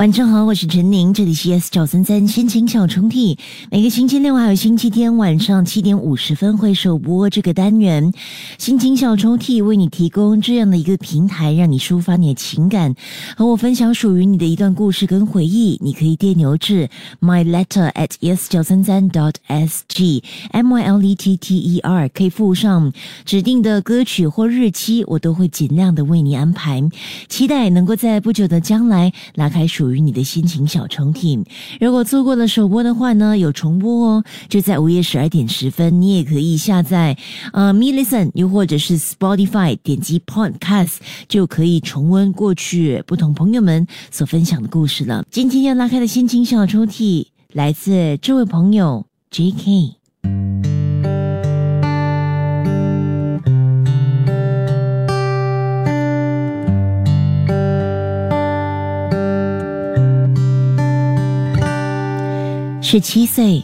晚上好，我是陈宁，这里是 S 九三三心情小抽屉。每个星期六还有星期天晚上七点五十分会首播这个单元。心情小抽屉为你提供这样的一个平台，让你抒发你的情感，和我分享属于你的一段故事跟回忆。你可以电邮至 my letter at s 九三三 dot s g m y l e t t e r，可以附上指定的歌曲或日期，我都会尽量的为你安排。期待能够在不久的将来拉开属属。于你的心情小抽屉，如果错过了首播的话呢，有重播哦，就在午夜十二点十分，你也可以下载呃 Me Listen，又或者是 Spotify，点击 Podcast 就可以重温过去不同朋友们所分享的故事了。今天要拉开的心情小抽屉，来自这位朋友 J.K。十七岁，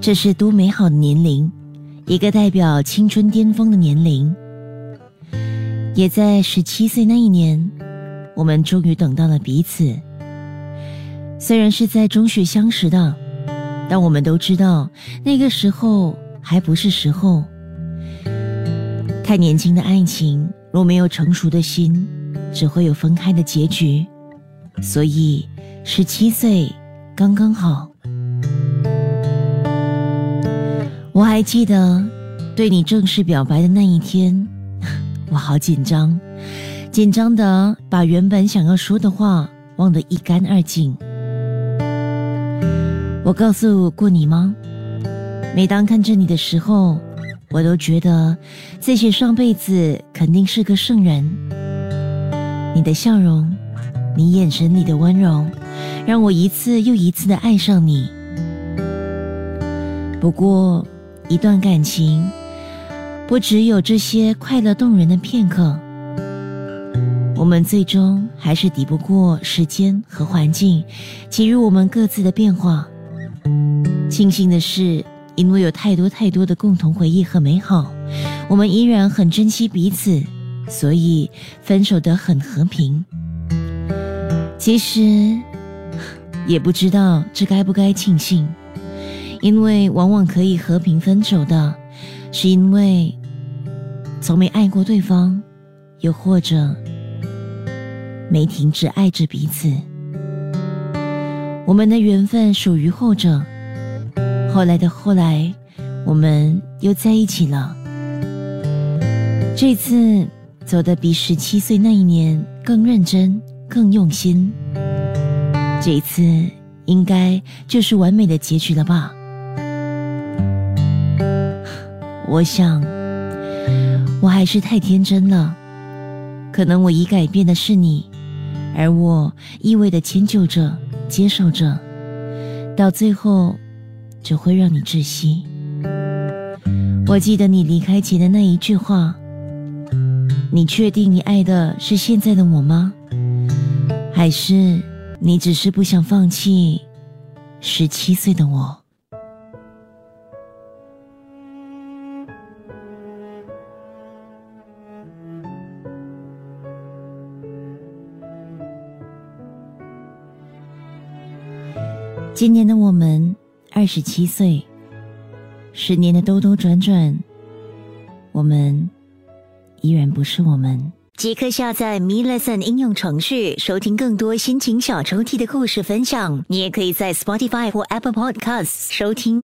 这是多美好的年龄，一个代表青春巅峰的年龄。也在十七岁那一年，我们终于等到了彼此。虽然是在中学相识的，但我们都知道那个时候还不是时候。太年轻的爱情，若没有成熟的心，只会有分开的结局。所以，十七岁刚刚好。我还记得对你正式表白的那一天，我好紧张，紧张的把原本想要说的话忘得一干二净。我告诉过你吗？每当看着你的时候，我都觉得自己上辈子肯定是个圣人。你的笑容，你眼神里的温柔，让我一次又一次的爱上你。不过。一段感情，不只有这些快乐动人的片刻，我们最终还是抵不过时间和环境给予我们各自的变化。庆幸的是，因为有太多太多的共同回忆和美好，我们依然很珍惜彼此，所以分手得很和平。其实，也不知道这该不该庆幸。因为往往可以和平分手的，是因为从没爱过对方，又或者没停止爱着彼此。我们的缘分属于后者。后来的后来，我们又在一起了。这次走的比十七岁那一年更认真、更用心。这一次应该就是完美的结局了吧。我想，我还是太天真了。可能我已改变的是你，而我一味的迁就着、接受着，到最后只会让你窒息。我记得你离开前的那一句话：“你确定你爱的是现在的我吗？还是你只是不想放弃十七岁的我？”今年的我们二十七岁，十年的兜兜转转，我们依然不是我们。即刻下载 Me Lesson 应用程序，收听更多心情小抽屉的故事分享。你也可以在 Spotify 或 Apple Podcasts 收听。